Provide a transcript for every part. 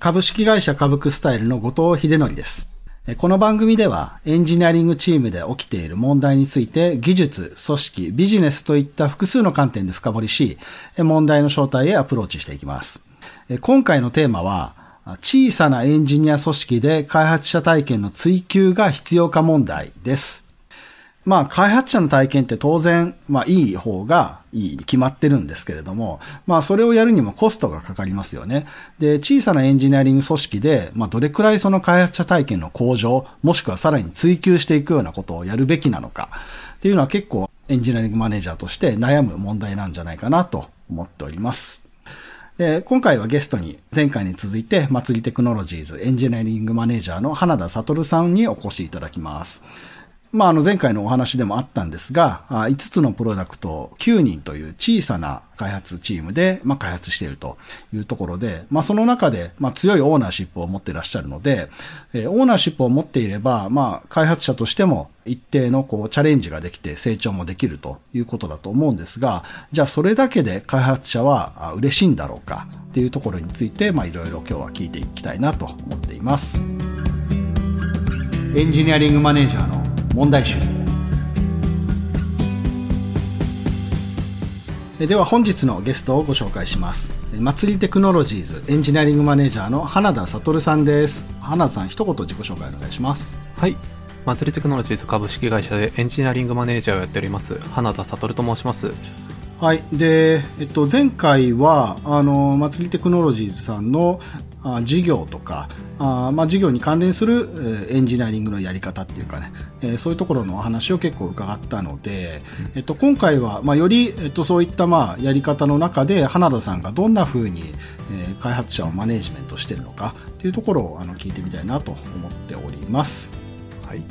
株式会社株クスタイルの後藤秀則です。この番組ではエンジニアリングチームで起きている問題について技術、組織、ビジネスといった複数の観点で深掘りし、問題の正体へアプローチしていきます。今回のテーマは、小さなエンジニア組織で開発者体験の追求が必要か問題です。まあ、開発者の体験って当然、まあ、いい方がいいに決まってるんですけれども、まあ、それをやるにもコストがかかりますよね。で、小さなエンジニアリング組織で、まあ、どれくらいその開発者体験の向上、もしくはさらに追求していくようなことをやるべきなのか、っていうのは結構エンジニアリングマネージャーとして悩む問題なんじゃないかなと思っております。で、今回はゲストに前回に続いて、祭りテクノロジーズエンジニアリングマネージャーの花田悟さんにお越しいただきます。まあ、あの前回のお話でもあったんですが、5つのプロダクト9人という小さな開発チームで、まあ、開発しているというところで、まあ、その中で、まあ、強いオーナーシップを持っていらっしゃるので、えー、オーナーシップを持っていれば、まあ、開発者としても一定のこうチャレンジができて成長もできるということだと思うんですが、じゃあそれだけで開発者は嬉しいんだろうかっていうところについて、まあ、いろいろ今日は聞いていきたいなと思っています。エンジニアリングマネージャーの問題集。では本日のゲストをご紹介します。祭りテクノロジーズエンジニアリングマネージャーの花田悟さんです。花田さん一言自己紹介お願いします。はい。祭りテクノロジーズ株式会社でエンジニアリングマネージャーをやっております花田悟と申します。はい。で、えっと、前回はあの祭りテクノロジーズさんのあ事業とかあ、まあ、事業に関連する、えエンジニアリングのやり方っていうかね、えー、そういうところのお話を結構伺ったので、えっと、今回は、まあ、より、えっと、そういった、まあ、やり方の中で花田さんがどんなふうに、えー、開発者をマネジメントしてるのかっていうところをあの聞いてみたいなと思っております。はい、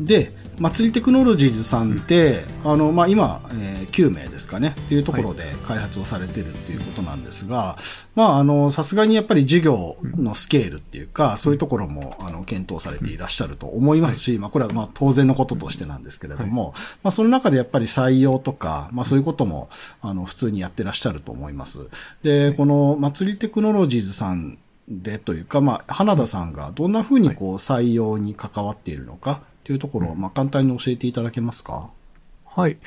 で祭りテクノロジーズさんで、あの、まあ、今、えー、9名ですかね、っていうところで開発をされてるっていうことなんですが、まあ、あの、さすがにやっぱり事業のスケールっていうか、そういうところも、あの、検討されていらっしゃると思いますし、まあ、これはまあ、当然のこととしてなんですけれども、まあ、その中でやっぱり採用とか、まあ、そういうことも、あの、普通にやってらっしゃると思います。で、この祭りテクノロジーズさんでというか、まあ、花田さんがどんなふうにこう採用に関わっているのか、っていうところを、まあ、簡単に教えていただけますか？はい。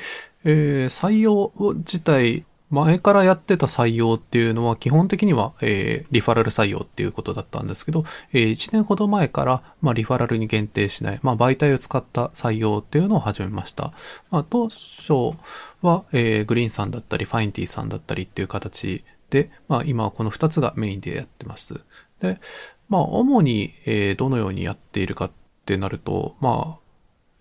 えー、採用自体、前からやってた採用っていうのは基本的には、えー、リファラル採用っていうことだったんですけど、えー、1年ほど前から、まあ、リファラルに限定しない、まあ、媒体を使った採用っていうのを始めました。まあ、当初は、えー、グリーンさんだったり、ファインティさんだったりっていう形で、まあ、今はこの2つがメインでやってます。で、まあ、主に、えー、どのようにやっているかってってなると、まあ、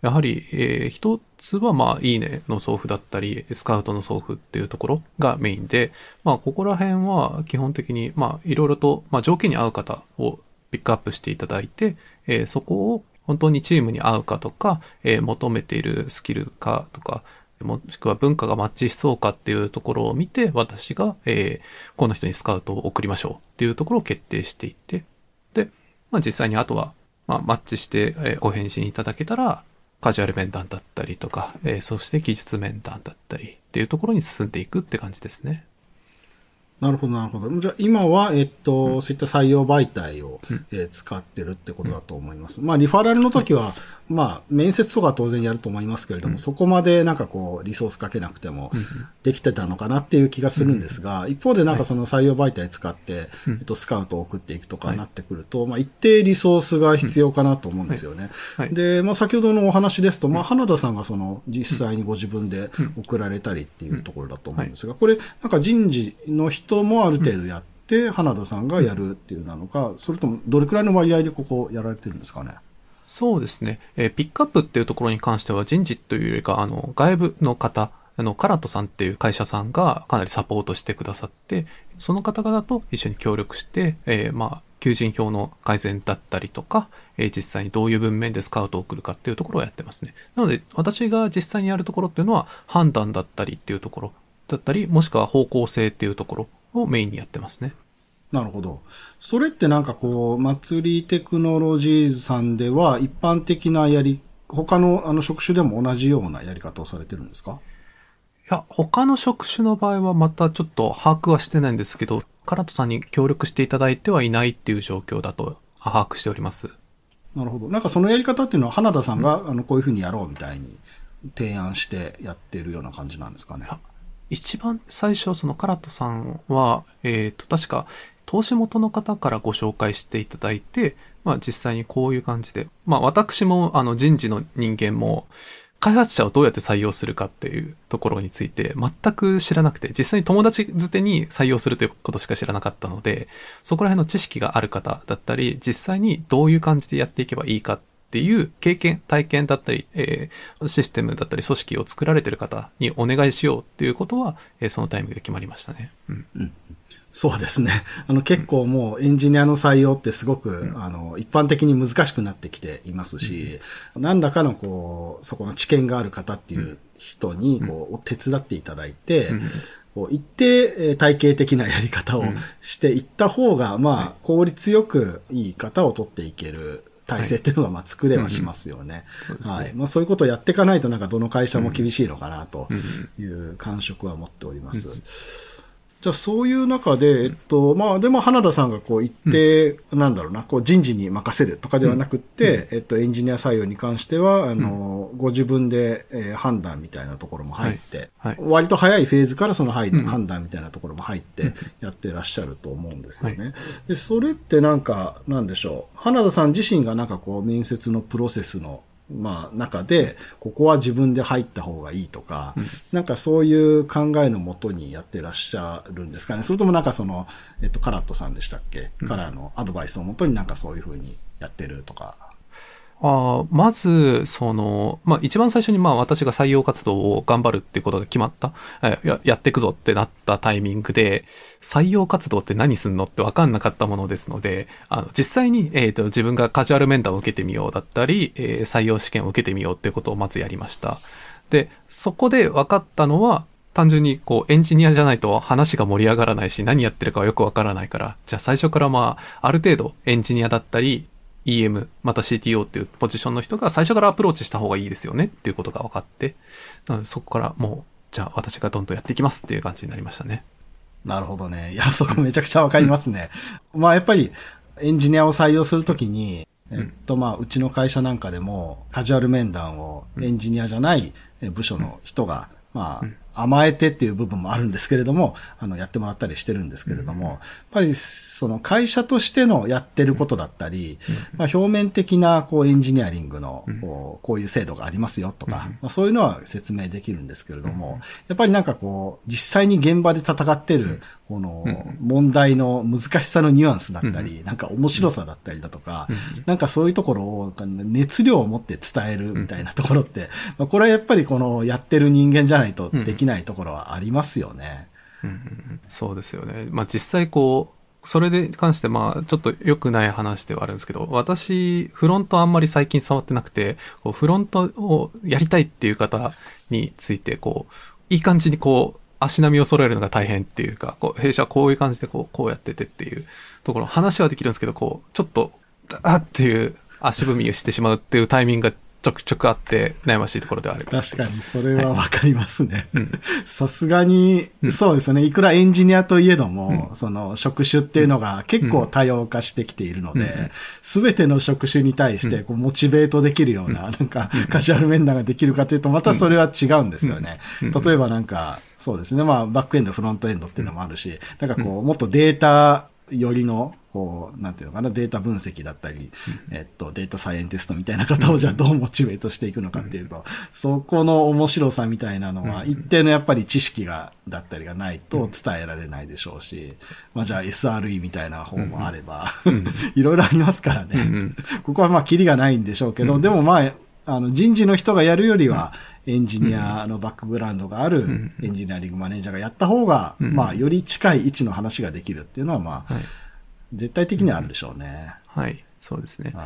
やはり、えー、一つは、まあ、いいねの送付だったり、スカウトの送付っていうところがメインで、まあ、ここら辺は基本的に、まあ、いろいろと、まあ、条件に合う方をピックアップしていただいて、えー、そこを本当にチームに合うかとか、えー、求めているスキルかとか、もしくは文化がマッチしそうかっていうところを見て、私が、えー、この人にスカウトを送りましょうっていうところを決定していって、で、まあ実際にあとは、まあ、マッチして、えご返信いただけたら、カジュアル面談だったりとか、え、そして技術面談だったりっていうところに進んでいくって感じですね。なるほど、なるほど。じゃあ、今は、えっと、うん、そういった採用媒体を、うん、えー、使ってるってことだと思います。まあ、リファラルの時は、まあ、面接とか当然やると思いますけれども、うん、そこまでなんかこう、リソースかけなくても、できてたのかなっていう気がするんですが、一方でなんかその採用媒体使って、えっと、スカウトを送っていくとかになってくると、まあ、一定リソースが必要かなと思うんですよね。で、まあ、先ほどのお話ですと、まあ、花田さんがその、実際にご自分で送られたりっていうところだと思うんですが、これ、なんか人事の人人もある程度やって、花田さんがやるっていうなのか、それともどれくらいの割合でここやられてるんですかね？そうですね。えー、ピックアップっていうところに関しては人事というよりか、あの、外部の方、あの、カラトさんっていう会社さんがかなりサポートしてくださって、その方々と一緒に協力して、えー、まあ、求人票の改善だったりとか、えー、実際にどういう文面でスカウトを送るかっていうところをやってますね。なので、私が実際にやるところっていうのは、判断だったりっていうところだったり、もしくは方向性っていうところをメインにやってますね。なるほど。それってなんかこう、祭りテクノロジーズさんでは一般的なやり、他のあの職種でも同じようなやり方をされてるんですか？いや、他の職種の場合はまたちょっと把握はしてないんですけど、カラットさんに協力していただいてはいないっていう状況だと把握しております。なるほど。なんかそのやり方っていうのは、花田さんが、あの、こういうふうにやろうみたいに提案してやってるような感じなんですかね？一番最初、そのカラットさんは、えっ、ー、と、確か、投資元の方からご紹介していただいて、まあ実際にこういう感じで、まあ私もあの人事の人間も、開発者をどうやって採用するかっていうところについて全く知らなくて、実際に友達づてに採用するということしか知らなかったので、そこら辺の知識がある方だったり、実際にどういう感じでやっていけばいいかっていう経験、体験だったり、えー、システムだったり組織を作られてる方にお願いしようっていうことは、えー、そのタイミングで決まりましたね。うん。うんそうですね。あの結構もうエンジニアの採用ってすごく、うん、あの一般的に難しくなってきていますし、うん、何らかのこう、そこの知見がある方っていう人にこう、手伝っていただいて、こう一定体系的なやり方をしていった方が、まあ効率よくいい方を取っていける。体制っていうのがまあ作れはしますよね。はい。まあそういうことをやっていかないとなんかどの会社も厳しいのかなという感触は持っております。じゃあそういう中で、えっと、まあでも花田さんがこう言って、うん、なんだろうな、こう人事に任せるとかではなくて、うん、えっと、エンジニア採用に関しては、あの、ご自分で、えー、判断みたいなところも入って、はい。はい、割と早いフェーズからその判断みたいなところも入ってやってらっしゃると思うんですよね。はい、で、それってなんか、なんでしょう。花田さん自身がなんかこう面接のプロセスのまあ、中で、ここは自分で入った方がいいとか、うん、なんかそういう考えのもとにやってらっしゃるんですかね。それともなんかその、えっと、カラットさんでしたっけ、うん、からのアドバイスをもとになんかそういうふうにやってるとか。あまず、その、まあ、一番最初にまあ私が採用活動を頑張るっていうことが決まった、ややっていくぞってなったタイミングで、採用活動って何すんのって分かんなかったものですので、あの、実際に、えっ、ー、と、自分がカジュアル面談を受けてみようだったり、えー、採用試験を受けてみようっていうことをまずやりました。で、そこで分かったのは、単純にこうエンジニアじゃないと話が盛り上がらないし何やってるかはよくわからないから、じゃあ最初からまあある程度エンジニアだったり EM、また CTO っていうポジションの人が最初からアプローチした方がいいですよねっていうことが分かって、なのでそこからもう、じゃあ私がどんどんやっていきますっていう感じになりましたね。なるほどね。いや、そこめちゃくちゃわかりますね。まあやっぱりエンジニアを採用するときに、えっと、まあ、うちの会社なんかでも、カジュアル面談をエンジニアじゃない部署の人が、まあ、甘えてっていう部分もあるんですけれども、あの、やってもらったりしてるんですけれども、やっぱり、その会社としてのやってることだったり、まあ、表面的な、こう、エンジニアリングの、こう、こういう制度がありますよとか、まあ、そういうのは説明できるんですけれども、やっぱりなんかこう、実際に現場で戦ってる、この、問題の難しさのニュアンスだったり、なんか面白さだったりだとか、なんかそういうところを、熱量を持って伝えるみたいなところって、まあ、これはやっぱりこの、やってる人間じゃないとできないところはありますよね。うん、そうですよね。まあ実際こう、それで関してまあちょっと良くない話ではあるんですけど、私、フロントあんまり最近触ってなくて、こうフロントをやりたいっていう方について、こう、いい感じにこう、足並みを揃えるのが大変っていうか、こう弊社はこういう感じでこう、こうやっててっていうところ、話はできるんですけど、こう、ちょっと、あっていう足踏みをしてしまうっていうタイミングがちょくちょくあって悩ましいところではある。確かに、それはわかりますね。さすがに、そうですね。いくらエンジニアといえども、うん、その職種っていうのが結構多様化してきているので、す、べ、ての職種に対してこうモチベートできるような、なんかカジュアル面談ができるかというと、またそれは違うんですよね。例えばなんか、そうですね。まあ、バックエンド、フロントエンドっていうのもあるし、なんかこう、もっとデータよりの、こう、なんていうのかな、データ分析だったり、えっと、データサイエンティストみたいな方をじゃあどうモチベートしていくのかっていうと、そこの面白さみたいなのは、一定のやっぱり知識が、だったりがないと伝えられないでしょうし、まあじゃあ SRE みたいな方もあれば、いろいろありますからね。ここはまあキリがないんでしょうけど、でもまあ、あの人事の人がやるよりは、エンジニアのバックグラウンドがあるエンジニアリングマネージャーがやった方が、まあ、より近い位置の話ができるっていうのは、まあ、絶対的にはあるでしょうね。はい、そうですね。はい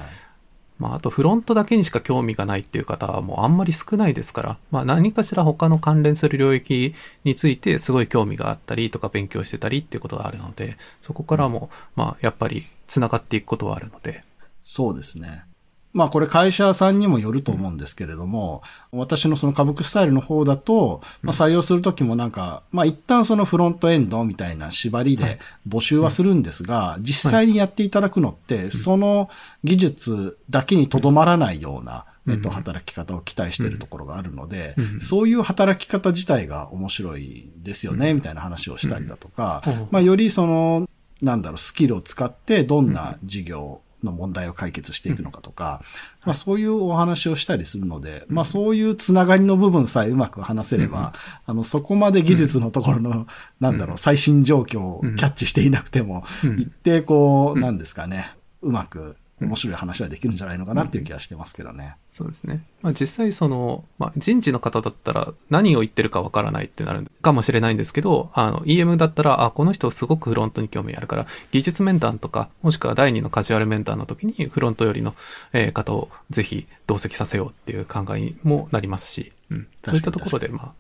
まあ、あとフロントだけにしか興味がないっていう方はもうあんまり少ないですから、まあ何かしら他の関連する領域についてすごい興味があったりとか勉強してたりっていうことがあるので、そこからも、まあやっぱり繋がっていくことはあるので。そうですね。まあこれ会社さんにもよると思うんですけれども、私のその歌舞伎スタイルの方だと、まあ採用するときもなんか、まあ一旦そのフロントエンドみたいな縛りで募集はするんですが、実際にやっていただくのって、その技術だけにとどまらないような、えっと、働き方を期待しているところがあるので、そういう働き方自体が面白いですよね、みたいな話をしたりだとか、まあよりその、なんだろう、スキルを使ってどんな事業の問題を解決していくのかとか、まあそういうお話をしたりするので、まあそういうつながりの部分さえうまく話せれば、あの、そこまで技術のところの、なんだろう、最新状況をキャッチしていなくても、一定こう、なんですかね、うまく面白い話はできるんじゃないのかなっていう気はしてますけどね。そうですね。まあ実際その、まあ人事の方だったら何を言ってるかわからないってなるかもしれないんですけど、あの EM だったら、あ、この人すごくフロントに興味あるから、技術面談とか、もしくは第二のカジュアル面談の時にフロント寄りのえー方をぜひ同席させようっていう考えにもなりますし、うん。そういったところで、まあ、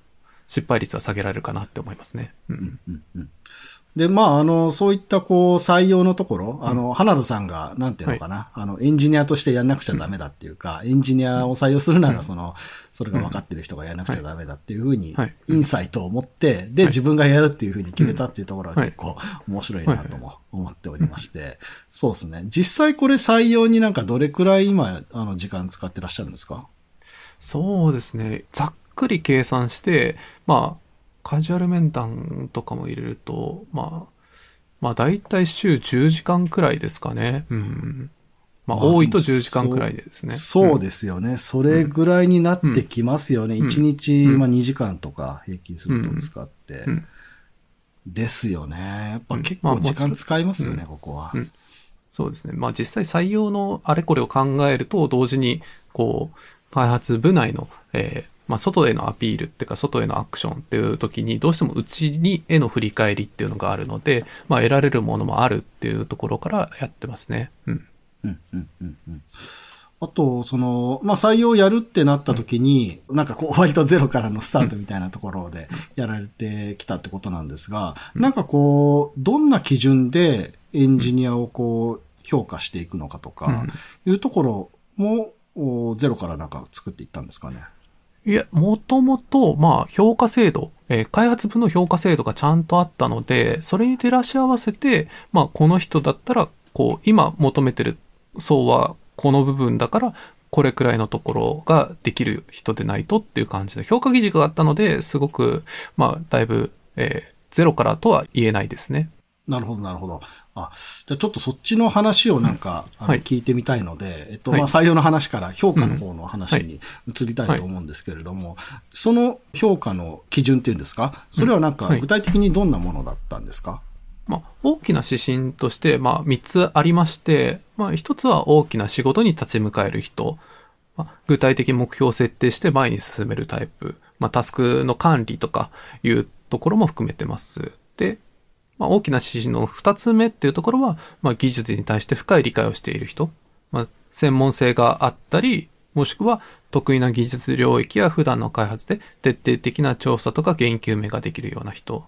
失敗率は下げられるかなって思いますね。うん。で、まあ、あの、そういったこう、採用のところ、あの、花田さんが、なんていうのかな、あの、エンジニアとしてやんなくちゃダメだっていうか、エンジニアを採用するなら、その、それが分かってる人がやんなくちゃダメだっていうふうにはい、インサイトを持って、で、自分がやるっていうふうに決めたっていうところは結構面白いなとも思っておりまして、そうですね。実際これ採用になんかどれくらい今、あの、時間使ってらっしゃるんですか？そうですね。ざっくり計算して、まあ、カジュアル面談とかも入れると、まあ、まあ大体週10時間くらいですかね。うん。まあまあ多いと10時間くらいですね。そうですよね。それぐらいになってきますよね。うん1日、うんまあ2時間とか平均すると使って。うんですよね。やっぱ結まあ構時間使いますよね、うんここは。うんそうですね。まあ実際採用のあれこれを考えると、同時に、こう、開発部内の、えーまあ外へのアピールっていうか、外へのアクションっていう時に、どうしてもうちにへの振り返りっていうのがあるので、まあ得られるものもあるっていうところからやってますね。うん。うん。うん。うん。うん。あと、その、まあ、採用やるってなった時に、なん。かこう、割とゼロからのスタートみたいなところでやられてきたってことなん。ですが、なん。かこう、どん。な基準でエンジニアをこう、評価していくのかとか、いうところも、おゼロからなん。か作っていったん。ですかね。いや、もともと、まあ、評価制度、えー開発部の評価制度がちゃんとあったので、それに照らし合わせて、まあ、この人だったら、こう、今求めてる層はこの部分だから、これくらいのところができる人でないとっていう感じで、評価基軸があったので、すごく、まあ、だいぶ、えーゼロからとは言えないですね。なるほど、なるほど。あ、じゃあちょっとそっちの話をなんか、あのはい。聞いてみたいので、えっと、はい。まあ、採用の話から評価の方の話に移りたいと思うんですけれども、その評価の基準っていうんですか？それはなんかはい。具体的にどんなものだったんですか、まあ、大きな指針として、まあ、3つありまして、まあ、1つは大きな仕事に立ち向かえる人、まあ、具体的目標を設定して前に進めるタイプ、まあ、タスクの管理とかいうところも含めてます。で、まあ、大きな指針の2つ目っていうところは、まあ、技術に対して深い理解をしている人、まあ、専門性があったり、もしくは得意な技術領域や普段の開発で徹底的な調査とか研究明ができるような人。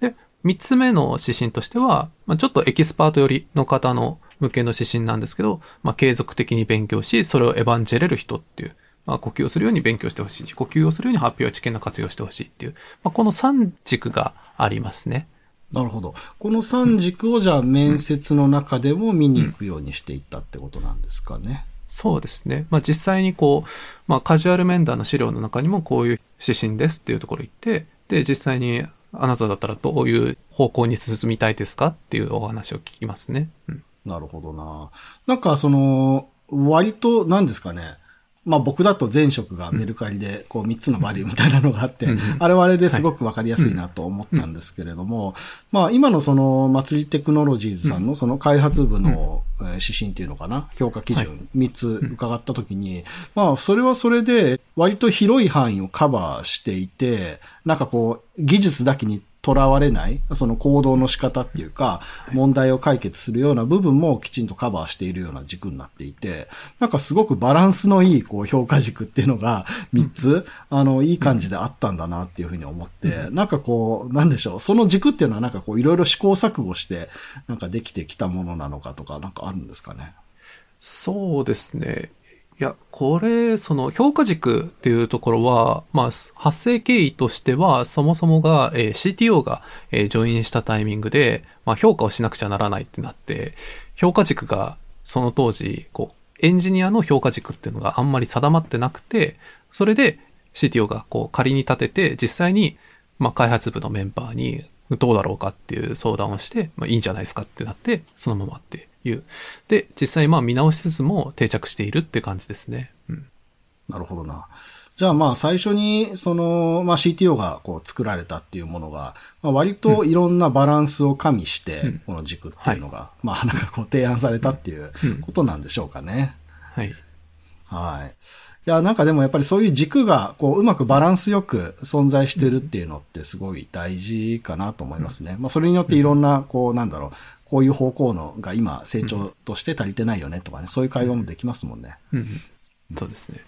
で、三つ目の指針としては、まあ、ちょっとエキスパート寄りの方の向けの指針なんですけど、まあ、継続的に勉強し、それをエヴァンジェレる人っていう、まあ、呼吸をするように勉強してほしいし、呼吸をするように発表や知見の活用してほしいっていう、まあ、この三軸がありますね。なるほど。この三軸をじゃあ面接の中でも見に行くようにしていったってことなんですかね。そうですね。まあ、実際にこう、まあ、カジュアル面談の資料の中にもこういう指針ですっていうところ言って、で、実際にあなただったらどういう方向に進みたいですかっていうお話を聞きますね。うん。なるほどな。なんかその、割と何ですかね。まあ僕だと前職がメルカリでこう3つのバリューみたいなのがあって、あれはあれですごくわかりやすいなと思ったんですけれども、まあ今のその祭りテクノロジーズさんのその開発部のえー指針っていうのかな、評価基準3つ伺ったときに、まあそれはそれで割と広い範囲をカバーしていて、なんかこう技術だけに囚われない、その行動の仕方っていうか、問題を解決するような部分もきちんとカバーしているような軸になっていて、なんかすごくバランスのいいこう評価軸っていうのが3つ、あの、いい感じであったんだなっていうふうに思って、なんかこう、なんでしょう、その軸っていうのはなんかこういろいろ試行錯誤して、なんかできてきたものなのかとか、なんかあるんですかね？そうですね。いや、これ、その評価軸っていうところは、まあ、発生経緯としては、そもそもが、えー CTO が、えージョインしたタイミングで、まあ、評価をしなくちゃならないってなって、評価軸が、その当時、こう、エンジニアの評価軸っていうのがあんまり定まってなくて、それで CTO がこう仮に立てて、実際に、まあ、開発部のメンバーにどうだろうかっていう相談をして、まあ、いいんじゃないですかってなって、そのままっていう。で、実際まあ見直しつつも定着しているって感じですね。うん。なるほどな。じゃあまあ最初にその、まあ、CTO がこう作られたっていうものが、まあ、割といろんなバランスを加味して、この軸っていうのが、まあなんかこう提案されたっていうことなんでしょうかね。はい。はい。いや、なんかでもやっぱりそういう軸が、こう、うまくバランスよく存在してるっていうのってすごい大事かなと思いますね。まあ、それによっていろんな、こう、なんだろう、こういう方向のが今成長として足りてないよねとかね、そういう会話もできますもんね。うんうん。そうですね。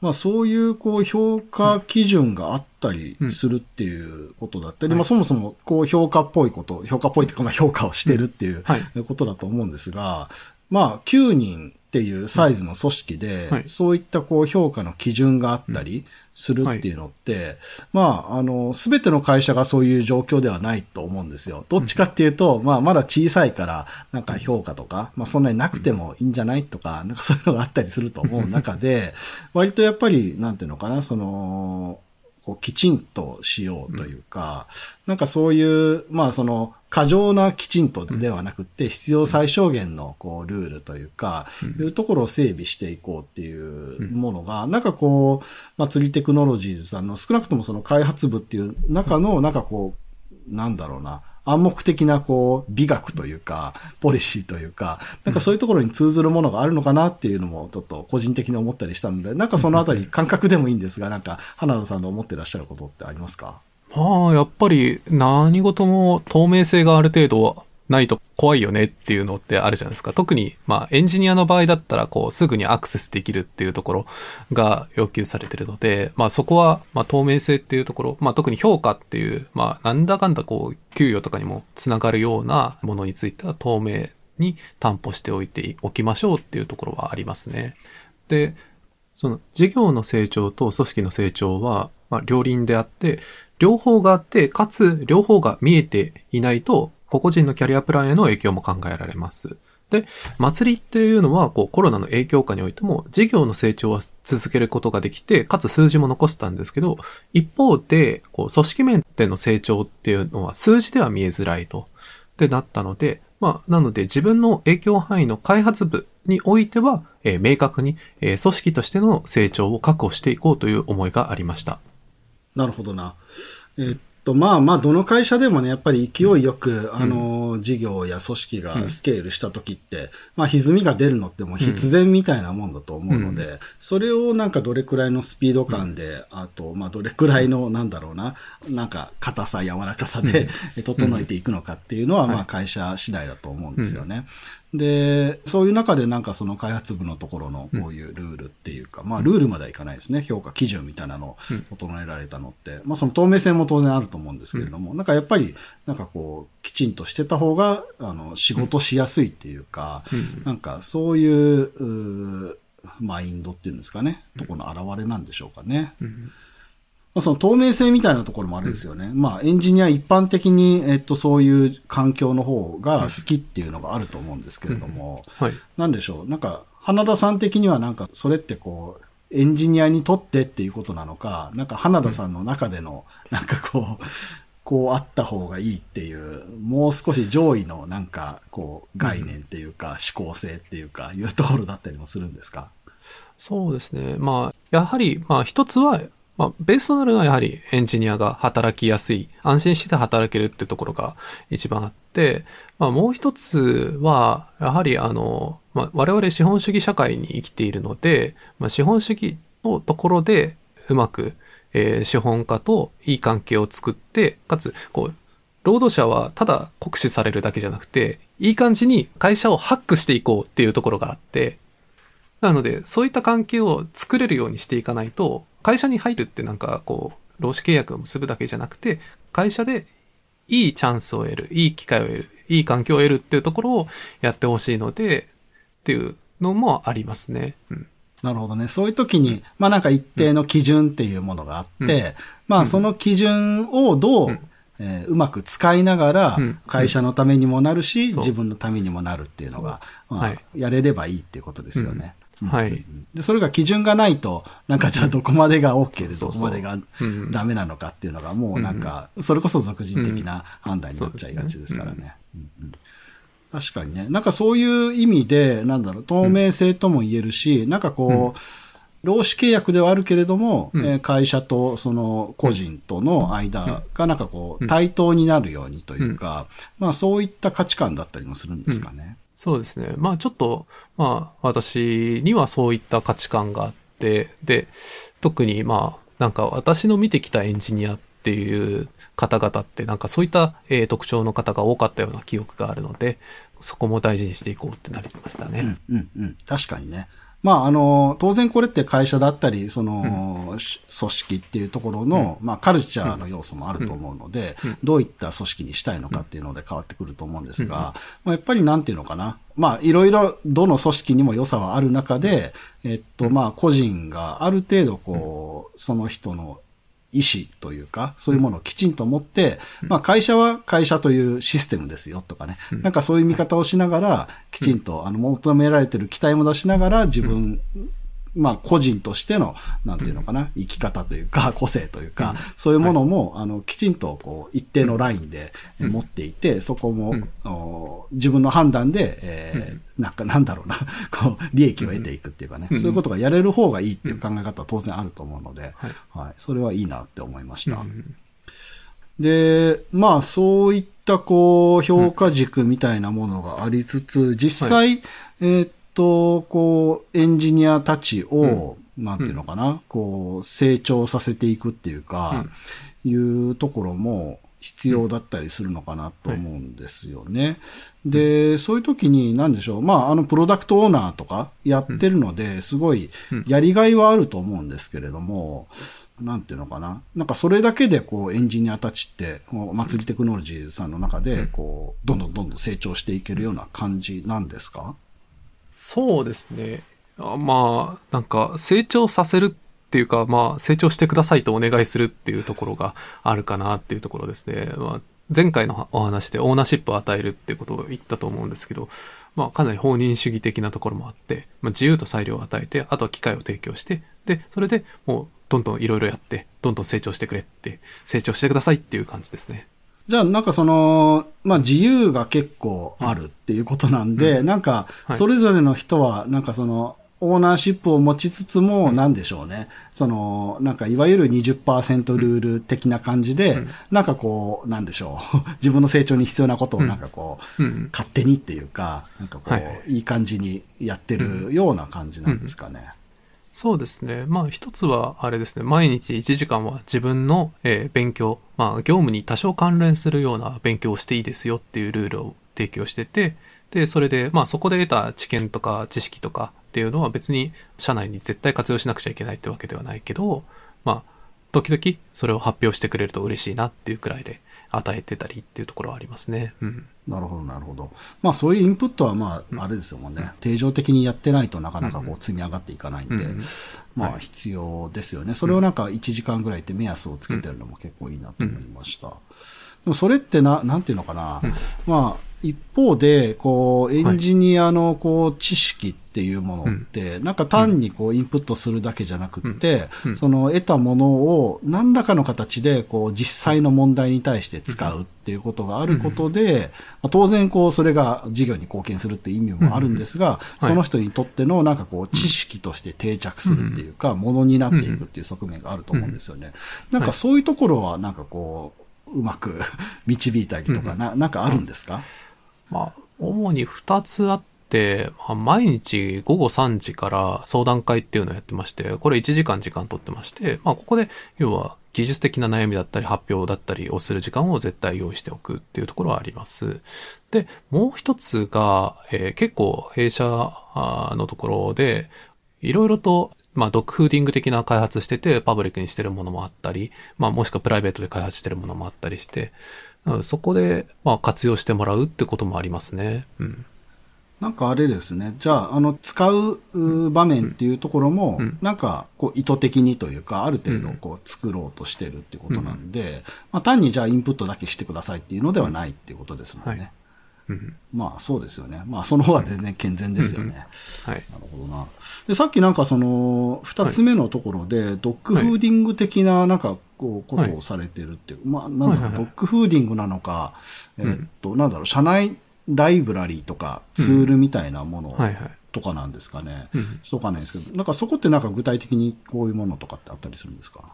まあ、そういう、こう、評価基準があったりするっていうことだったり、まあ、そもそも、こう、評価っぽいこと、評価っぽいというか、まあ、評価をしてるっていうはいことだと思うんですが、まあ、9人っていうサイズの組織で、はい。そういったこう評価の基準があったりするっていうのって、まあ、あの、すべての会社がそういう状況ではないと思うんですよ。どっちかっていうと、まあ、まだ小さいから、なんか評価とか、まあ、そんなになくてもいいんじゃないとか、なんかそういうのがあったりすると思う中で、割とやっぱり、なんていうのかな、その、こうきちんとしようというか、なんかそういう、まあその、過剰なきちんとではなくて、必要最小限のこうルールというか、いうところを整備していこうっていうものが、なんかこう、まあ釣りテクノロジーズさんの少なくともその開発部っていう中の、なんかこう、なんだろうな、暗黙的なこう美学というか、ポリシーというか、なんかそういうところに通ずるものがあるのかなっていうのもちょっと個人的に思ったりしたので、なんかそのあたり感覚でもいいんですが、なんか花田さんの思ってらっしゃることってありますか？まあ、やっぱり何事も透明性がある程度ないと怖いよねっていうのってあるじゃないですか。特に、まあ、エンジニアの場合だったら、こう、すぐにアクセスできるっていうところが要求されてるので、まあ、そこは、まあ、透明性っていうところ、まあ、特に評価っていう、まあ、なんだかんだこう、給与とかにもつながるようなものについては透明に担保しておいておきましょうっていうところはありますね。で、その事業の成長と組織の成長は、まあ、両輪であって、両方があって、かつ両方が見えていないと、個々人のキャリアプランへの影響も考えられます。で、祭りっていうのは、こう、コロナの影響下においても、事業の成長は続けることができて、かつ数字も残せたんですけど、一方で、こう、組織面での成長っていうのは数字では見えづらいと。ってなったので、まあ、なので自分の影響範囲の開発部においては、えー明確に、えー組織としての成長を確保していこうという思いがありました。なるほどな。えっと、まあまあ、どの会社でもね、やっぱり勢いよく、あの、事業や組織がスケールした時って、まあ、歪みが出るのってもう必然みたいなもんだと思うので、それをなんかどれくらいのスピード感で、あと、まあ、どれくらいの、なんだろうな、なんか、硬さ、柔らかさで、整えていくのかっていうのは、まあ、会社次第だと思うんですよね。で、そういう中でなんかその開発部のところのこういうルールってか、まあルールまではいかないですね。評価基準みたいなのを整えられたのって、まあその透明性も当然あると思うんですけれども、なんかやっぱりなんかこうきちんとしてた方が、あの、仕事しやすいっていうか、なんかそういう、うーマインドっていうんですかね、ところの表れなんでしょうかね。まあ、その透明性みたいなところもあるんですよね。まあ、エンジニア一般的に、えっと、そういう環境の方が好きっていうのがあると思うんですけれども、はい。なんでしょう。なんか、花田さん的にはなんか、それってこう、エンジニアにとってっていうことなのか、なんか花田さんの中での、なんかこう、こうあった方がいいっていう、もう少し上位のなんか、こう、概念っていうか、思考性っていうか、いうところだったりもするんですか？そうですね。まあ、やはり、まあ一つは、まあ、ベースとなるのはやはりエンジニアが働きやすい、安心して働けるってところが一番あって、まあもう一つは、やはりあの、まあ我々資本主義社会に生きているので、まあ資本主義のところでうまく、えー資本家といい関係を作って、かつ、こう、労働者はただ酷使されるだけじゃなくて、いい感じに会社をハックしていこうっていうところがあって、なので、そういった関係を作れるようにしていかないと、会社に入るってなんかこう、労使契約を結ぶだけじゃなくて、会社でいいチャンスを得る、いい機会を得る、いい環境を得るっていうところをやってほしいので、っていうのもありますね。うん。なるほどね。そういう時に、まあなんか一定の基準っていうものがあって、まあその基準をどう、うんえーうまく使いながらうん、会社のためにもなるし、そう自分のためにもなるっていうのが、まあはいやれればいいっていうことですよね。うんはい。で、それが基準がないと、なんかじゃあどこまでが OK でどこまでがうんダメなのかっていうのがもうなんか、それこそ俗人的な判断になっちゃいがちですからね。うんうん。確かにね。なんかそういう意味で、なんだろう、透明性とも言えるし、なんかこう、労使契約ではあるけれども、うん。えー会社とその個人との間がなんかこう、対等になるようにというか、まあそういった価値観だったりもするんですかね。そうですね。まあちょっと、まあ私にはそういった価値観があって、で、特にまあなんか私の見てきたエンジニアっていう方々ってなんかそういった、え特徴の方が多かったような記憶があるので、そこも大事にしていこうってなりましたね。うんうん。確かにね。まあ、あの、当然これって会社だったり、その、し組織っていうところの、まあ、カルチャーの要素もあると思うので、どういった組織にしたいのかっていうので変わってくると思うんですが、まあ、やっぱりなんていうのかな。まあ、いろいろ、どの組織にも良さはある中で、えっと、まあ、個人がある程度、こう、その人の意思というか、そういうものをきちんと持って、まあ会社は会社というシステムですよとかね、なんかそういう見方をしながら、きちんとあの求められてる期待も出しながら、自分、まあ個人としての、なんていうのかな、生き方というか、個性というか、そういうものも、あの、きちんとこう、一定のラインでえ持っていて、そこも、お自分の判断で、えーなんかなんだろうな、こう、利益を得ていくっていうかね、そういうことがやれる方がいいっていう考え方は当然あると思うので、はい、それはいいなって思いました。で、まあそういったこう評価軸みたいなものがありつつ、実際、えーっと、こうエンジニアたちを、なんていうのかな、こう成長させていくっていうか、いうところも必要だったりするのかなと思うんですよね。で、そういう時に何でしょう、まああのプロダクトオーナーとかやってるので、すごいやりがいはあると思うんですけれども、なんていうのかな。なんかそれだけでこうエンジニアたちって、祭りテクノロジーさんの中で、こう、どんどんどんどん成長していけるような感じなんですか？そうですね。あまあ、なんか成長させるっていうか、まあ成長してくださいとお願いするっていうところがあるかなっていうところですね。まあ、前回のお話でオーナーシップを与えるっていうことを言ったと思うんですけど、まあかなり放任主義的なところもあって、まあ自由と裁量を与えて、あとは機会を提供して、で、それでもうどんどんいろいろやって、どんどん成長してくれって、成長してくださいっていう感じですね。じゃあなんかその、まあ自由が結構あるっていうことなんで、なんかはい。それぞれの人はなんかその、オーナーシップを持ちつつも、なんでしょうね。その、なんかいわゆる20%ルール的な感じで、なんかこう、なんでしょう。自分の成長に必要なことをなんかこう、うん。勝手にっていうか、なんかこう、はいはい。いい感じにやってるような感じなんですかね。そうですね。まあ一つはあれですね。毎日1時間は自分の、えー勉強、まあ業務に多少関連するような勉強をしていいですよっていうルールを提供してて、で、それで、まあそこで得た知見とか知識とかっていうのは別に社内に絶対活用しなくちゃいけないってわけではないけど、まあ時々それを発表してくれると嬉しいなっていうくらいで与えてたりっていうところはありますね。うん。なるほど、なるほど。まあそういうインプットはまあ、あれですよね。定常的にやってないとなかなかこう積み上がっていかないんで、うんまあ必要ですよね。それをなんか1時間ぐらいって目安をつけてるのも結構いいなと思いました。でもそれってな、なんていうのかな。まあ一方で、こう、エンジニアのこう知識っていうものって、なんか単にこうインプットするだけじゃなくって、その得たものを何らかの形でこう実際の問題に対して使うっていうことがあることで、まあ当然こうそれが事業に貢献するっていう意味もあるんですが、その人にとってのなんかこう知識として定着するっていうか、ものになっていくっていう側面があると思うんですよね。なんかそういうところはなんかこう、うまく 導いたりとか、な、なんかあるんですか？まあ、主に2つあって、まあ毎日午後3時から相談会っていうのをやってまして、これ1時間時間取ってまして、まあ、ここで、要は技術的な悩みだったり発表だったりをする時間を絶対用意しておくっていうところはあります。で、もう一つが、えー結構弊社のところで、いろいろと、まあ、ドッグフーディング的な開発してて、パブリックにしてるものもあったり、まあ、もしくはプライベートで開発してるものもあったりして、なのでそこで、まあ、活用してもらうってこともありますね。うん。なんかあれですね。じゃあ、あの、使うう場面っていうところも、うんなんか、こう、意図的にというか、ある程度、こう、作ろうとしてるってことなんで、まあ、単にじゃあ、インプットだけしてくださいっていうのではないっていうことですもんね。はいうん。まあ、そうですよね。まあ、その方が全然健全ですよね。はい。なるほどな。で、さっきなんかその、二つ目のところで、 dogfooding 的な、なんか、こう、ことをされてるっていう、まあ、なんだろう、 dogfooding なのか、えーっと、なんだろう、社内ライブラリーとか、ツールみたいなもの。とかなんですかね。うんちょっとわかんないですけど、なんかそこってなんか具体的にこういうものとかってあったりするんですか？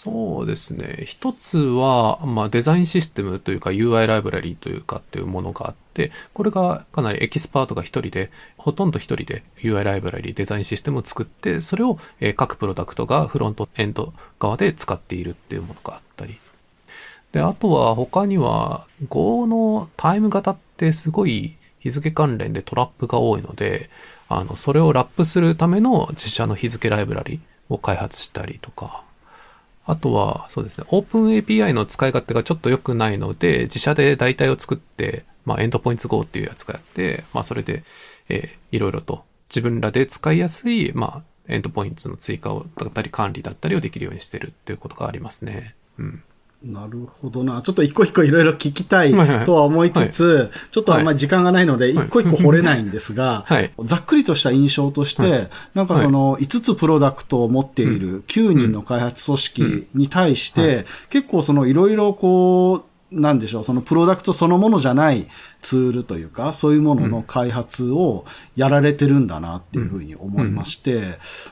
そうですね。一つは、まあ、デザインシステムというか UI ライブラリーというかっていうものがあって、これがかなりエキスパートが一人で、ほとんど一人で UI ライブラリー、デザインシステムを作って、それをえ各プロダクトがフロントエンド側で使っているっていうものがあったり。で、あとは他には Go のタイム型ってすごい日付関連でトラップが多いので、あの、それをラップするための自社の日付ライブラリを開発したりとか、あとは、そうですね、オープン API の使い勝手がちょっと良くないので、自社で代替を作って、まあ、エンドポイント Go っていうやつがやって、まあ、それで、えーいろいろと自分らで使いやすい、まあ、エンドポイントの追加をだったり管理だったりをできるようにしてるっていうことがありますね。うん。なるほどな。ちょっと一個一個いろいろ聞きたいはいはい。とは思いつつ、ちょっとあんまり時間がないので、はい。一個一個掘れないんですが、はい。ざっくりとした印象として、はい。なんかその5つプロダクトを持っている9人の開発組織に対して、結構そのいろいろこう、なんでしょう、そのプロダクトそのものじゃないツールというか、そういうものの開発をやられてるんだなっていうふうに思いまして、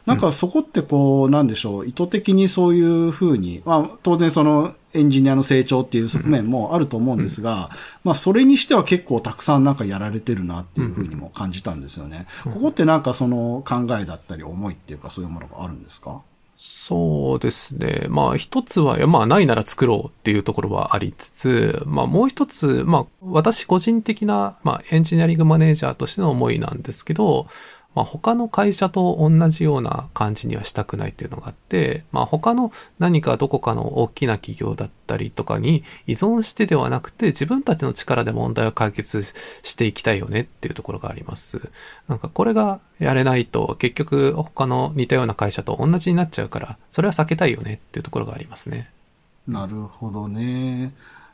なんかそこってこう、なんでしょう、意図的にそういうふうに、まあ当然そのエンジニアの成長っていう側面もあると思うんですが、まあそれにしては結構たくさんなんかやられてるなっていうふうにも感じたんですよね。ここってなんかその考えだったり思いっていうかそういうものがあるんですか？そうですね。まあ一つは、まあないなら作ろうっていうところはありつつ、まあもう一つ、まあ私個人的な、まあエンジニアリングマネージャーとしての思いなんですけど、まあ他の会社と同じような感じにはしたくないっていうのがあって、まあ他の何かどこかの大きな企業だったりとかに依存してではなくて自分たちの力で問題を解決していきたいよねっていうところがあります。なんかこれがやれないと結局他の似たような会社と同じになっちゃうから、それは避けたいよねっていうところがありますね。なるほどね。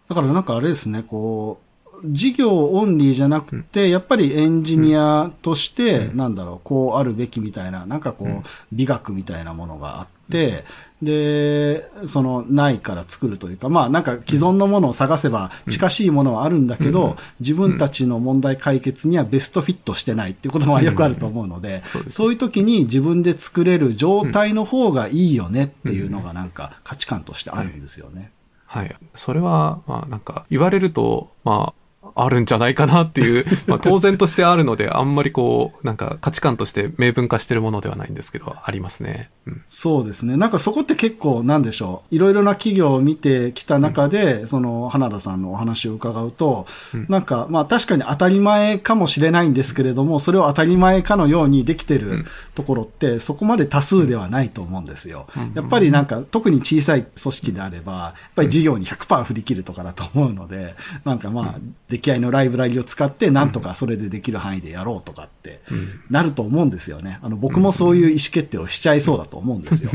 だからなんかあれですね、こう、事業オンリーじゃなくて、やっぱりエンジニアとして、なんだろう、こうあるべきみたいな、なんかこう、美学みたいなものがあって、で、その、ないから作るというか、まあなんか既存のものを探せば近しいものはあるんだけど、自分たちの問題解決にはベストフィットしてないっていうことはよくあると思うので、そういう時に自分で作れる状態の方がいいよねっていうのがなんか価値観としてあるんですよね。はい。それは、まあなんか言われると、まあ、あるんじゃないかなっていう、まあ当然としてあるので、あんまりこう、なんか価値観として明文化してるものではないんですけど、ありますね。うん。そうですね。なんかそこって結構なんでしょう。いろいろな企業を見てきた中で、その花田さんのお話を伺うと、なんかまあ確かに当たり前かもしれないんですけれども、それを当たり前かのようにできてるところってそこまで多数ではないと思うんですよ。やっぱりなんか特に小さい組織であれば、やっぱり事業に100%振り切るとかだと思うので、なんかまあ出来合いのライブラリを使ってなんとかそれでできる範囲でやろうとかってなると思うんですよね。あの僕もそういう意思決定をしちゃいそうだと思うんですよ。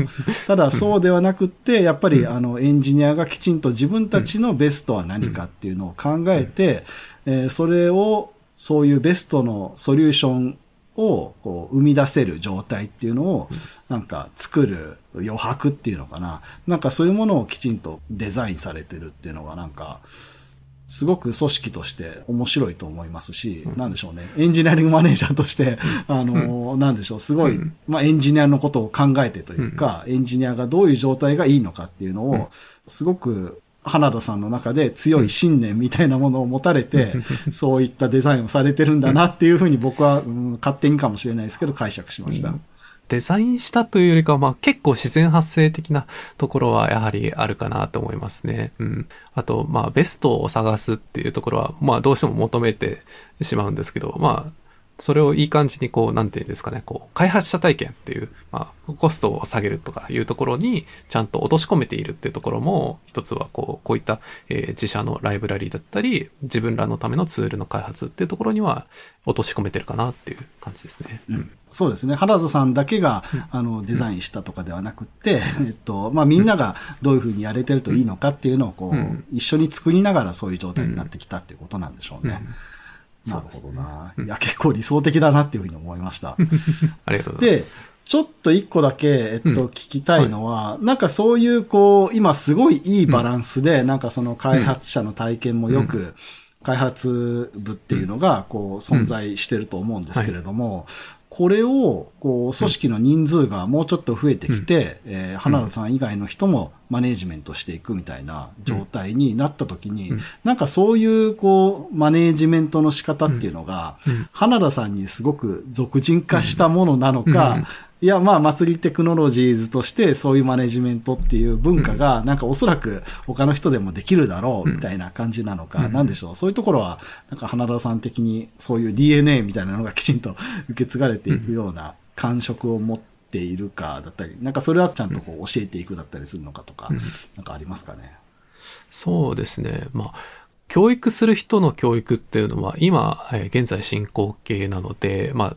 ただそうではなくって、やっぱりあのエンジニアがきちんと自分たちのベストは何かっていうのを考えて、えーそれをそういうベストのソリューションをこう生み出せる状態っていうのをなんか作る余白っていうのかな。なんかそういうものをきちんとデザインされてるっていうのがなんか、すごく組織として面白いと思いますし、なんでしょうね。エンジニアリングマネージャーとして、あの、なんでしょう、すごい、まあエンジニアのことを考えてというか、エンジニアがどういう状態がいいのかっていうのを、すごく花田さんの中で強い信念みたいなものを持たれて、そういったデザインをされてるんだなっていうふうに僕は、うん勝手にかもしれないですけど解釈しました。デザインしたというよりかは、まあ結構自然発生的なところはやはりあるかなと思いますね。うん。あと、まあベストを探すっていうところは、まあどうしても求めてしまうんですけど、まあそれをいい感じにこう、なんていうんですかね、こう、開発者体験っていう、まあ、コストを下げるとかいうところに、ちゃんと落とし込めているっていうところも、一つはこう、こういった、えー、自社のライブラリーだったり、自分らのためのツールの開発っていうところには、落とし込めてるかなっていう感じですね。うん。そうですね。原田さんだけが、あの、デザインしたとかではなくて、えっと、まあ、みんながどういうふうにやれてるといいのかっていうのを、こう、一緒に作りながらそういう状態になってきたっていうことなんでしょうね。なるほどな、ね。いや、結構理想的だなっていうふうに思いました。ありがとうございます。で、ちょっと一個だけ、えっと、聞きたいのは、うんはい、なんかそういう、こう、今すごいいいバランスで、うん、なんかその開発者の体験もよく、うん、開発部っていうのが、こう、存在してると思うんですけれども、これを、こう、組織の人数がもうちょっと増えてきて、うん、えー、花田さん以外の人もマネージメントしていくみたいな状態になった時に、うん、なんかそういう、こう、マネージメントの仕方っていうのが、うん、花田さんにすごく俗人化したものなのか、いや、まあ、祭りテクノロジーズとしてそういうマネジメントっていう文化が、なんかおそらく他の人でもできるだろうみたいな感じなのか、なんでしょう。そういうところは、なんか花田さん的にそういう DNA みたいなのがきちんと受け継がれていくような感触を持っているかだったり、なんかそれはちゃんとこう教えていくだったりするのかとか、なんかありますかね？そうですね。まあ、教育する人の教育っていうのは今、え現在進行形なので、まあ、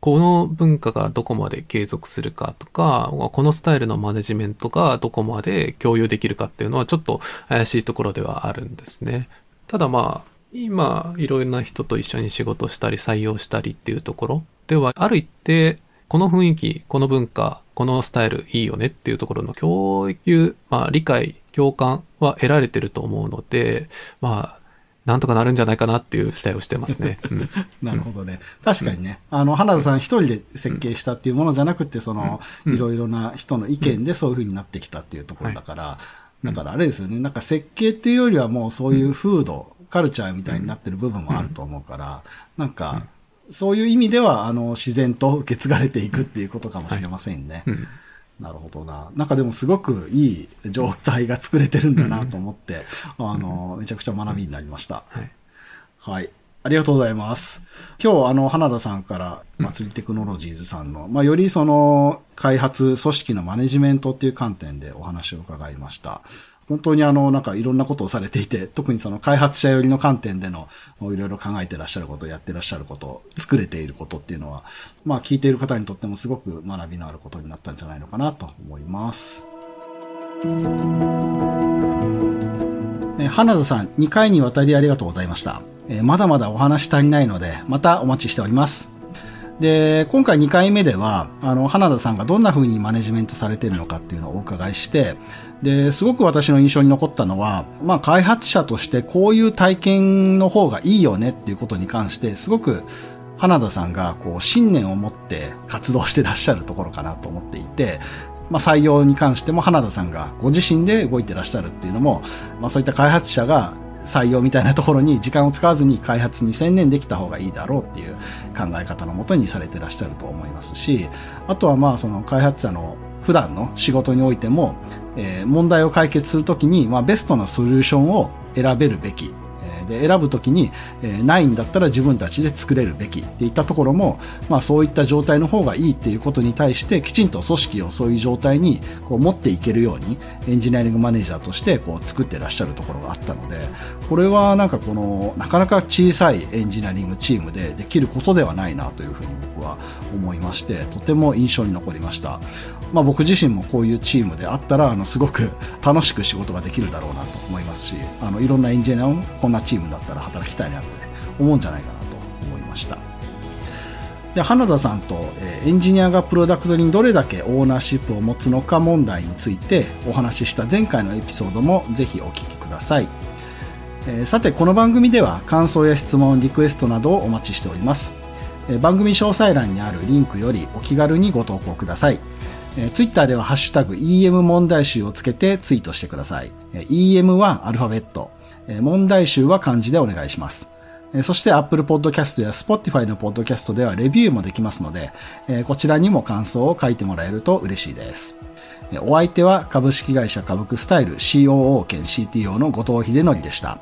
この文化がどこまで継続するかとか、このスタイルのマネジメントがどこまで共有できるかっていうのはちょっと怪しいところではあるんですね。ただまあ、今、いろいろな人と一緒に仕事したり採用したりっていうところでは、ある一定、この雰囲気、この文化、このスタイルいいよねっていうところの共有、まあ理解、共感は得られてると思うので、まあ、なんとかなるんじゃないかなっていう期待をしてますね。うん、なるほどね。確かにね、あの、花田さん一人で設計したっていうものじゃなくて、その、いろいろな人の意見でそういうふうになってきたっていうところだから、だからあれですよね、なんか設計っていうよりはもうそういう風土、カルチャーみたいになってる部分もあると思うから、なんか、そういう意味では、あの、自然と受け継がれていくっていうことかもしれませんね。うんなるほどな。なんかでもすごくいい状態が作れてるんだなと思って、うん、あの、めちゃくちゃ学びになりました。はい。はい。ありがとうございます。今日、あの、花田さんから、祭りテクノロジーズさんの、まあ、よりその、開発、組織のマネジメントっていう観点でお話を伺いました。本当にあの、なんかいろんなことをされていて、特にその開発者寄りの観点での、いろいろ考えてらっしゃること、やってらっしゃること、作れていることっていうのは、まあ聞いている方にとってもすごく学びのあることになったんじゃないのかなと思います。花田さん、2回にわたりありがとうございました。まだまだお話足りないので、またお待ちしております。で、今回2回目では、あの、花田さんがどんな風にマネジメントされてるのかっていうのをお伺いして、で、すごく私の印象に残ったのは、まあ、開発者としてこういう体験の方がいいよねっていうことに関して、すごく花田さんがこう信念を持って活動してらっしゃるところかなと思っていて、まあ、採用に関しても花田さんがご自身で動いてらっしゃるっていうのも、まあ、そういった開発者が採用みたいなところに時間を使わずに開発に専念できた方がいいだろうっていう考え方のもとにされてらっしゃると思いますし、あとはまあその開発者の普段の仕事においても、えー、問題を解決するときに、まあ、ベストなソリューションを選べるべきで選ぶときに、えー、ないんだったら自分たちで作れるべきっていったところも、まあ、そういった状態の方がいいっていうことに対してきちんと組織をそういう状態にこう持っていけるようにエンジニアリングマネージャーとしてこう作ってらっしゃるところがあったのでこれはなんかこのなかなか小さいエンジニアリングチームでできることではないなというふうに僕は思いましてとても印象に残りました。まあ、僕自身もこういうチームであったらあのすごく楽しく仕事ができるだろうなと思いますしあのいろんなエンジニアもこんなチームだったら働きたいなって思うんじゃないかなと思いましたで花田さんと、エンジニアがプロダクトにどれだけオーナーシップを持つのか問題についてお話しした前回のエピソードもぜひお聞きください、えさてこの番組では感想や質問リクエストなどをお待ちしております番組詳細欄にあるリンクよりお気軽にご投稿ください。えツイッターではハッシュタグ EM 問題集をつけてツイートしてください。え EM はアルファベット、問題集は漢字でお願いします。そして Apple Podcast や Spotify の Podcast ではレビューもできますので、こちらにも感想を書いてもらえると嬉しいです。お相手は株式会社株クスタイル COO 兼 CTO の後藤秀則でした。